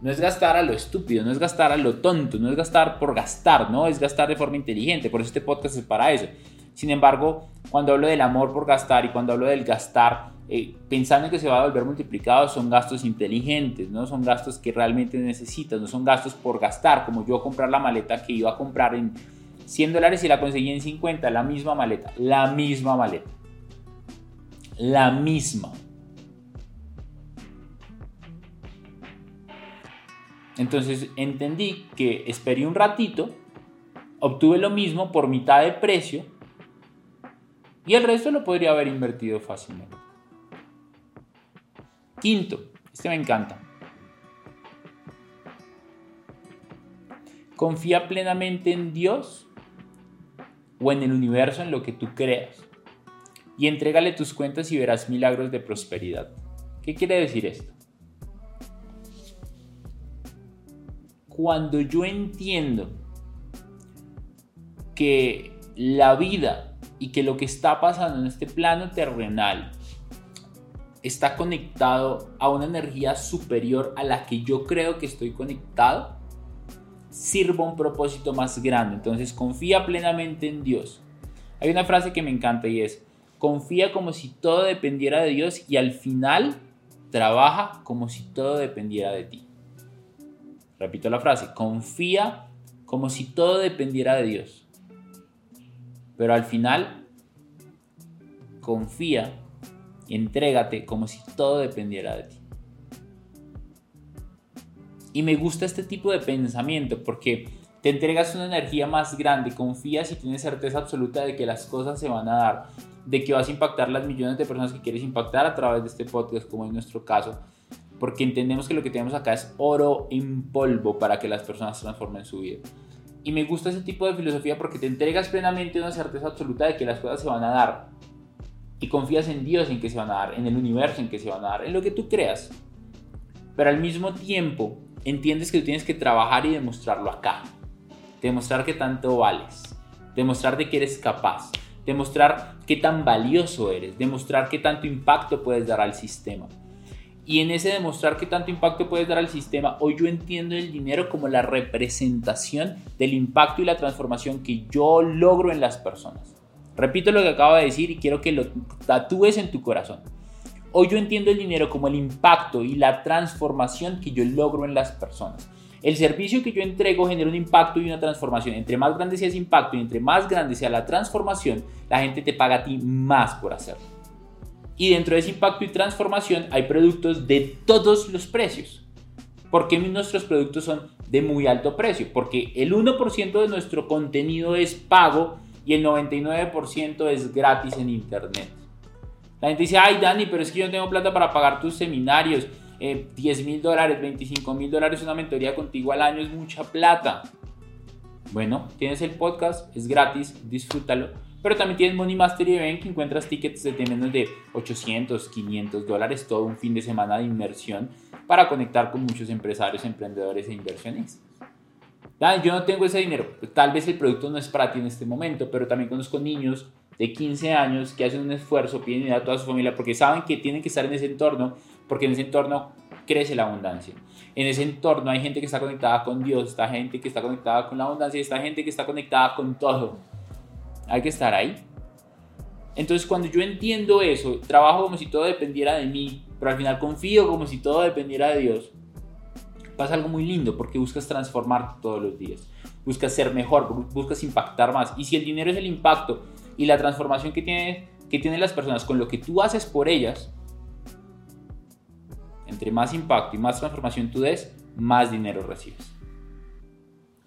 No es gastar a lo estúpido, no es gastar a lo tonto, no es gastar por gastar, no es gastar de forma inteligente. Por eso este podcast es para eso. Sin embargo, cuando hablo del amor por gastar y cuando hablo del gastar, eh, pensando en que se va a volver multiplicado, son gastos inteligentes, no son gastos que realmente necesitas, no son gastos por gastar, como yo comprar la maleta que iba a comprar en 100 dólares y la conseguí en 50, la misma maleta, la misma maleta, la misma. Entonces entendí que esperé un ratito, obtuve lo mismo por mitad de precio y el resto lo podría haber invertido fácilmente. Quinto, este me encanta. Confía plenamente en Dios o en el universo en lo que tú creas y entrégale tus cuentas y verás milagros de prosperidad. ¿Qué quiere decir esto? cuando yo entiendo que la vida y que lo que está pasando en este plano terrenal está conectado a una energía superior a la que yo creo que estoy conectado, sirva un propósito más grande. Entonces confía plenamente en Dios. Hay una frase que me encanta y es, confía como si todo dependiera de Dios y al final trabaja como si todo dependiera de ti. Repito la frase, confía como si todo dependiera de Dios. Pero al final, confía y entrégate como si todo dependiera de ti. Y me gusta este tipo de pensamiento porque te entregas una energía más grande, confías y tienes certeza absoluta de que las cosas se van a dar, de que vas a impactar las millones de personas que quieres impactar a través de este podcast, como en nuestro caso, porque entendemos que lo que tenemos acá es oro en polvo para que las personas transformen su vida. Y me gusta ese tipo de filosofía porque te entregas plenamente una certeza absoluta de que las cosas se van a dar. Y confías en Dios en que se van a dar, en el universo en que se van a dar, en lo que tú creas. Pero al mismo tiempo entiendes que tú tienes que trabajar y demostrarlo acá. Demostrar que tanto vales. Demostrar de que eres capaz. Demostrar qué tan valioso eres. Demostrar qué tanto impacto puedes dar al sistema. Y en ese demostrar qué tanto impacto puedes dar al sistema, hoy yo entiendo el dinero como la representación del impacto y la transformación que yo logro en las personas. Repito lo que acabo de decir y quiero que lo tatúes en tu corazón. Hoy yo entiendo el dinero como el impacto y la transformación que yo logro en las personas. El servicio que yo entrego genera un impacto y una transformación. Entre más grande sea ese impacto y entre más grande sea la transformación, la gente te paga a ti más por hacerlo. Y dentro de ese impacto y transformación hay productos de todos los precios. ¿Por qué nuestros productos son de muy alto precio? Porque el 1% de nuestro contenido es pago y el 99% es gratis en Internet. La gente dice, ay Dani, pero es que yo no tengo plata para pagar tus seminarios. 10 eh, mil dólares, 25 mil dólares una mentoría contigo al año es mucha plata. Bueno, tienes el podcast, es gratis, disfrútalo pero también tienes Money Mastery Event que encuentras tickets de menos de 800, 500 dólares, todo un fin de semana de inversión para conectar con muchos empresarios, emprendedores e inversionistas. yo no tengo ese dinero, tal vez el producto no es para ti en este momento, pero también conozco niños de 15 años que hacen un esfuerzo, piden ayuda a toda su familia porque saben que tienen que estar en ese entorno, porque en ese entorno crece la abundancia. En ese entorno hay gente que está conectada con Dios, está gente que está conectada con la abundancia, está gente que está conectada con todo. Hay que estar ahí. Entonces cuando yo entiendo eso, trabajo como si todo dependiera de mí, pero al final confío como si todo dependiera de Dios, pasa algo muy lindo porque buscas transformarte todos los días, buscas ser mejor, buscas impactar más. Y si el dinero es el impacto y la transformación que, tiene, que tienen las personas con lo que tú haces por ellas, entre más impacto y más transformación tú des, más dinero recibes.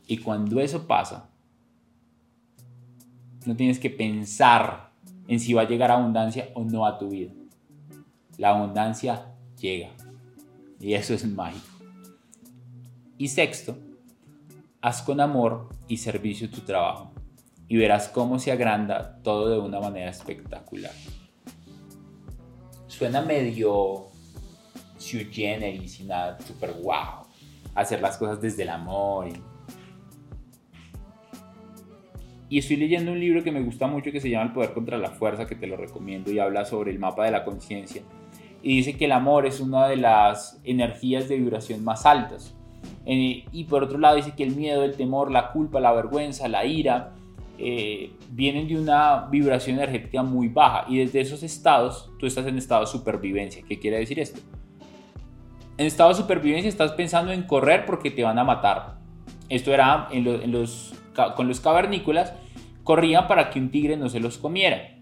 Y cuando eso pasa, no tienes que pensar en si va a llegar abundancia o no a tu vida. La abundancia llega. Y eso es mágico. Y sexto, haz con amor y servicio tu trabajo y verás cómo se agranda todo de una manera espectacular. Suena medio sui generis y nada super wow. Hacer las cosas desde el amor. Y... estoy leyendo un libro que me gusta mucho que se llama El poder contra la fuerza, que te lo recomiendo y habla sobre el mapa de la conciencia. Y dice que el amor es una de las energías de vibración más altas. Eh, y por otro lado dice que el miedo, el temor, la culpa, la vergüenza, la ira, eh, vienen de una vibración energética muy baja. Y desde esos estados tú estás en estado de supervivencia. ¿Qué quiere decir esto? En estado de supervivencia estás pensando en correr porque te van a matar. Esto era en los, con los cavernícolas, corrían para que un tigre no se los comiera.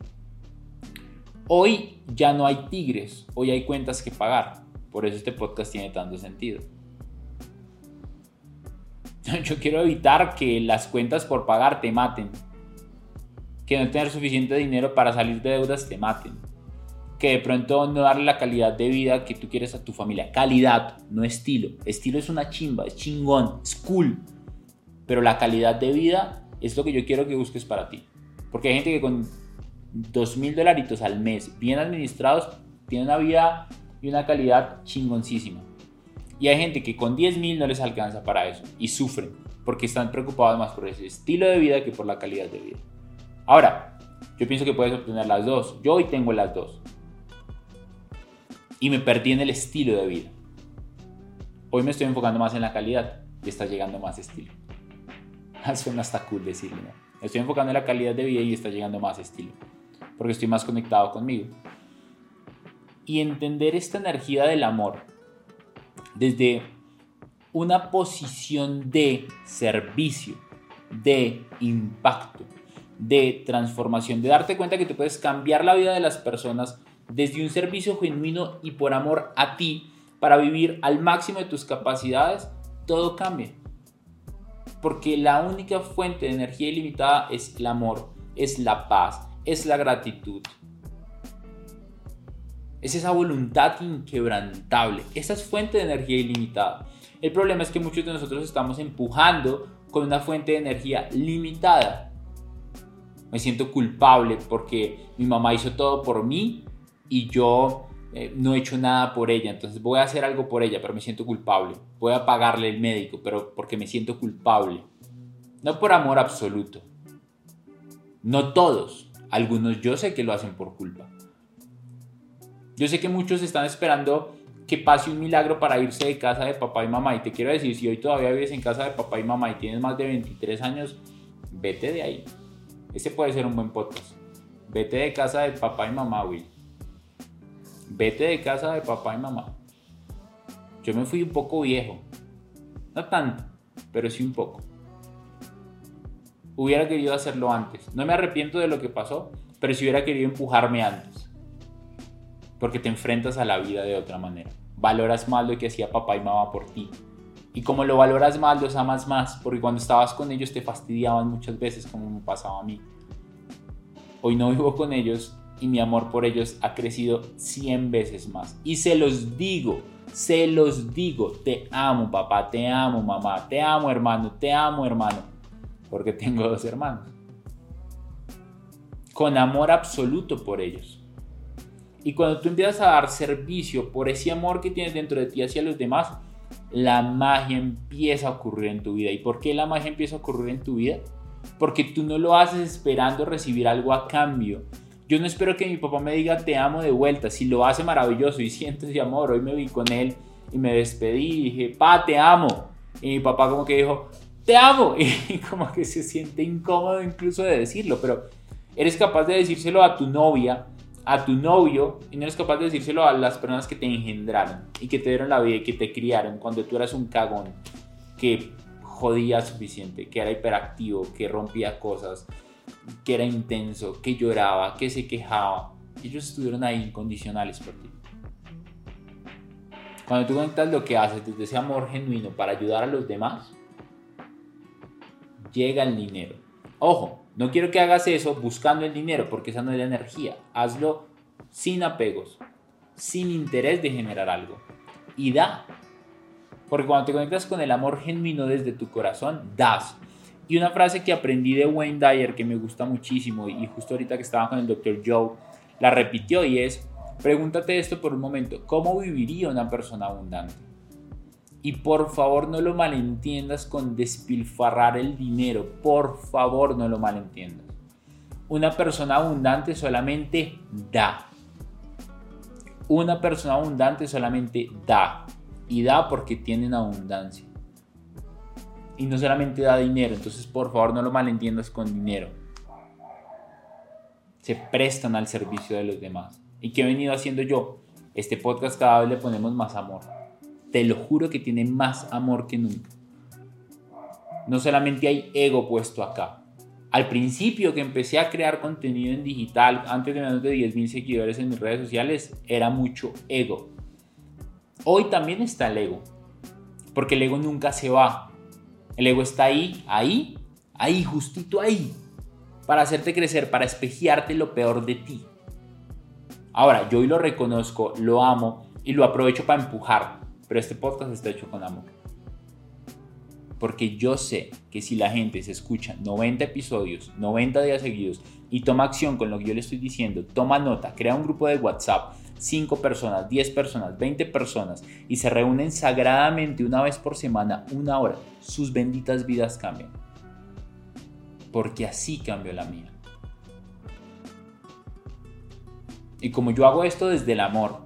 Hoy ya no hay tigres, hoy hay cuentas que pagar. Por eso este podcast tiene tanto sentido. Yo quiero evitar que las cuentas por pagar te maten. Que no tener suficiente dinero para salir de deudas te maten que de pronto no darle la calidad de vida que tú quieres a tu familia. Calidad, no estilo. Estilo es una chimba, es chingón, es cool. Pero la calidad de vida es lo que yo quiero que busques para ti. Porque hay gente que con dos mil dolaritos al mes, bien administrados, tiene una vida y una calidad chingoncísima. Y hay gente que con 10 mil no les alcanza para eso y sufren porque están preocupados más por ese estilo de vida que por la calidad de vida. Ahora, yo pienso que puedes obtener las dos. Yo hoy tengo las dos y me perdí en el estilo de vida. Hoy me estoy enfocando más en la calidad y está llegando más estilo. Suena hasta cool decirlo, ¿no? Estoy enfocando en la calidad de vida y está llegando más estilo. Porque estoy más conectado conmigo. Y entender esta energía del amor desde una posición de servicio, de impacto, de transformación, de darte cuenta que te puedes cambiar la vida de las personas desde un servicio genuino y por amor a ti para vivir al máximo de tus capacidades, todo cambia. Porque la única fuente de energía ilimitada es el amor, es la paz, es la gratitud. Es esa voluntad inquebrantable. Esa es fuente de energía ilimitada. El problema es que muchos de nosotros estamos empujando con una fuente de energía limitada. Me siento culpable porque mi mamá hizo todo por mí y yo eh, no he hecho nada por ella, entonces voy a hacer algo por ella, pero me siento culpable. Voy a pagarle el médico, pero porque me siento culpable. No por amor absoluto. No todos. Algunos yo sé que lo hacen por culpa. Yo sé que muchos están esperando que pase un milagro para irse de casa de papá y mamá. Y te quiero decir, si hoy todavía vives en casa de papá y mamá y tienes más de 23 años, vete de ahí. Ese puede ser un buen podcast. Vete de casa de papá y mamá, Will vete de casa de papá y mamá. Yo me fui un poco viejo. No tanto, pero sí un poco. Hubiera querido hacerlo antes. No me arrepiento de lo que pasó, pero si hubiera querido empujarme antes. Porque te enfrentas a la vida de otra manera. Valoras más lo que hacía papá y mamá por ti. Y como lo valoras más, los amas más, porque cuando estabas con ellos te fastidiaban muchas veces, como me pasaba a mí. Hoy no vivo con ellos y mi amor por ellos ha crecido 100 veces más. Y se los digo, se los digo, te amo papá, te amo mamá, te amo hermano, te amo hermano, porque tengo dos hermanos. Con amor absoluto por ellos. Y cuando tú empiezas a dar servicio por ese amor que tienes dentro de ti hacia los demás, la magia empieza a ocurrir en tu vida. ¿Y por qué la magia empieza a ocurrir en tu vida? porque tú no lo haces esperando recibir algo a cambio. Yo no espero que mi papá me diga te amo de vuelta, si lo hace maravilloso y siento ese amor, hoy me vi con él y me despedí y dije, pa, te amo. Y mi papá como que dijo, te amo. Y como que se siente incómodo incluso de decirlo, pero eres capaz de decírselo a tu novia, a tu novio, y no eres capaz de decírselo a las personas que te engendraron y que te dieron la vida y que te criaron cuando tú eras un cagón que jodía suficiente, que era hiperactivo, que rompía cosas, que era intenso, que lloraba, que se quejaba. Ellos estuvieron ahí incondicionales por ti. Cuando tú conectas lo que haces desde ese amor genuino para ayudar a los demás, llega el dinero. Ojo, no quiero que hagas eso buscando el dinero porque esa no es la energía. Hazlo sin apegos, sin interés de generar algo. Y da. Porque cuando te conectas con el amor genuino desde tu corazón, das. Y una frase que aprendí de Wayne Dyer que me gusta muchísimo y justo ahorita que estaba con el Dr. Joe, la repitió y es, pregúntate esto por un momento, ¿cómo viviría una persona abundante? Y por favor no lo malentiendas con despilfarrar el dinero, por favor no lo malentiendas. Una persona abundante solamente da. Una persona abundante solamente da. Y da porque tienen abundancia y no solamente da dinero, entonces por favor no lo malentiendas con dinero. Se prestan al servicio de los demás. ¿Y qué he venido haciendo yo? Este podcast cada vez le ponemos más amor. Te lo juro que tiene más amor que nunca. No solamente hay ego puesto acá. Al principio que empecé a crear contenido en digital, antes de menos de 10.000 seguidores en mis redes sociales, era mucho ego. Hoy también está el ego. Porque el ego nunca se va el ego está ahí, ahí, ahí, justito ahí, para hacerte crecer, para espejearte lo peor de ti. Ahora, yo hoy lo reconozco, lo amo y lo aprovecho para empujar, pero este podcast está hecho con amor. Porque yo sé que si la gente se escucha 90 episodios, 90 días seguidos y toma acción con lo que yo le estoy diciendo, toma nota, crea un grupo de WhatsApp, 5 personas, 10 personas, 20 personas y se reúnen sagradamente una vez por semana, una hora, sus benditas vidas cambian. Porque así cambió la mía. Y como yo hago esto desde el amor,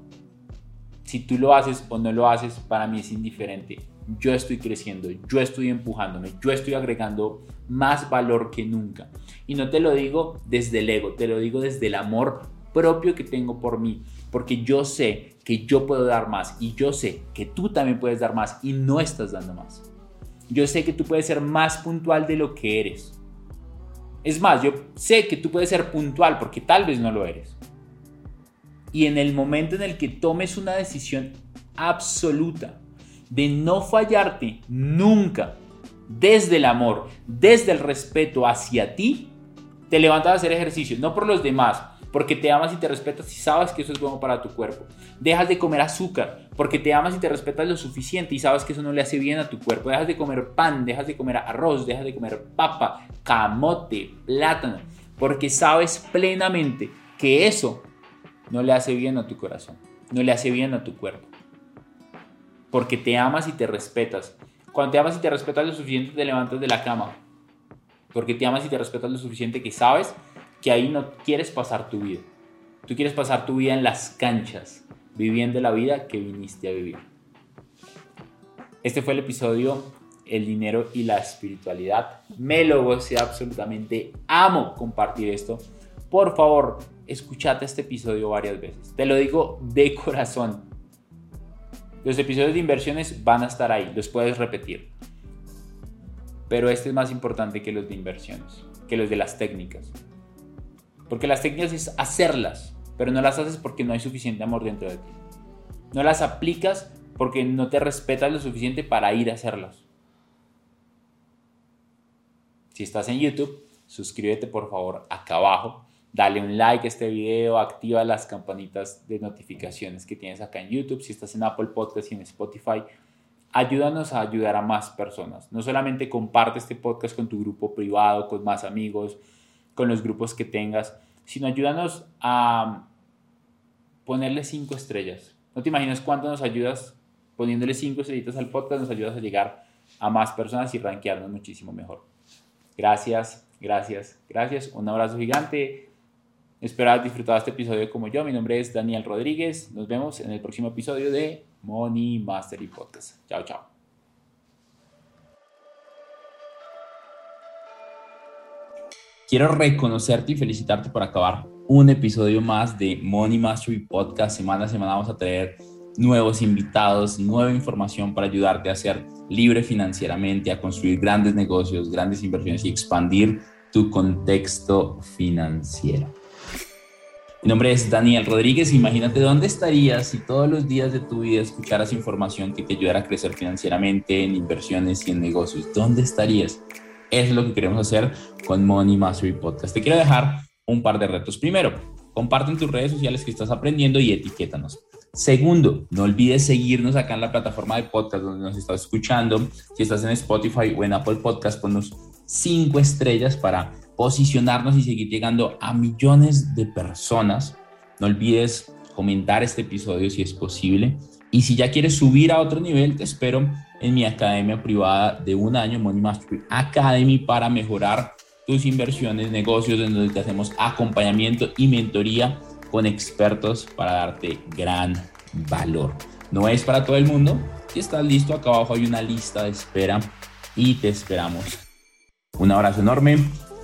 si tú lo haces o no lo haces, para mí es indiferente. Yo estoy creciendo, yo estoy empujándome, yo estoy agregando más valor que nunca. Y no te lo digo desde el ego, te lo digo desde el amor propio que tengo por mí porque yo sé que yo puedo dar más y yo sé que tú también puedes dar más y no estás dando más. Yo sé que tú puedes ser más puntual de lo que eres. Es más, yo sé que tú puedes ser puntual porque tal vez no lo eres. Y en el momento en el que tomes una decisión absoluta de no fallarte nunca, desde el amor, desde el respeto hacia ti, te levantas a hacer ejercicio, no por los demás, porque te amas y te respetas y sabes que eso es bueno para tu cuerpo. Dejas de comer azúcar porque te amas y te respetas lo suficiente y sabes que eso no le hace bien a tu cuerpo. Dejas de comer pan, dejas de comer arroz, dejas de comer papa, camote, plátano, porque sabes plenamente que eso no le hace bien a tu corazón, no le hace bien a tu cuerpo. Porque te amas y te respetas. Cuando te amas y te respetas lo suficiente, te levantas de la cama. Porque te amas y te respetas lo suficiente que sabes que ahí no quieres pasar tu vida. Tú quieres pasar tu vida en las canchas, viviendo la vida que viniste a vivir. Este fue el episodio El dinero y la espiritualidad. Me lo gocé absolutamente. Amo compartir esto. Por favor, escúchate este episodio varias veces. Te lo digo de corazón. Los episodios de inversiones van a estar ahí, los puedes repetir. Pero este es más importante que los de inversiones, que los de las técnicas. Porque las técnicas es hacerlas, pero no las haces porque no hay suficiente amor dentro de ti. No las aplicas porque no te respetas lo suficiente para ir a hacerlas. Si estás en YouTube, suscríbete por favor acá abajo. Dale un like a este video, activa las campanitas de notificaciones que tienes acá en YouTube. Si estás en Apple Podcast y en Spotify, ayúdanos a ayudar a más personas. No solamente comparte este podcast con tu grupo privado, con más amigos, con los grupos que tengas, sino ayúdanos a ponerle cinco estrellas. No te imaginas cuánto nos ayudas poniéndole cinco estrellitas al podcast, nos ayudas a llegar a más personas y rankearnos muchísimo mejor. Gracias, Gracias, gracias. Un abrazo gigante. Espero haber disfrutado este episodio como yo. Mi nombre es Daniel Rodríguez. Nos vemos en el próximo episodio de Money Mastery Podcast. Chao, chao. Quiero reconocerte y felicitarte por acabar un episodio más de Money Mastery Podcast. Semana a semana vamos a traer nuevos invitados, nueva información para ayudarte a ser libre financieramente, a construir grandes negocios, grandes inversiones y expandir tu contexto financiero. Mi nombre es Daniel Rodríguez. Imagínate dónde estarías si todos los días de tu vida escucharas información que te ayudara a crecer financieramente en inversiones y en negocios. ¿Dónde estarías? Es lo que queremos hacer con Money Mastery Podcast. Te quiero dejar un par de retos. Primero, comparte en tus redes sociales que estás aprendiendo y etiquétanos. Segundo, no olvides seguirnos acá en la plataforma de podcast donde nos estás escuchando. Si estás en Spotify o en Apple Podcast, ponnos cinco estrellas para posicionarnos y seguir llegando a millones de personas. No olvides comentar este episodio si es posible. Y si ya quieres subir a otro nivel, te espero en mi academia privada de un año, Money Mastery Academy, para mejorar tus inversiones, negocios, en donde te hacemos acompañamiento y mentoría con expertos para darte gran valor. No es para todo el mundo. Si estás listo, acá abajo hay una lista de espera y te esperamos. Un abrazo enorme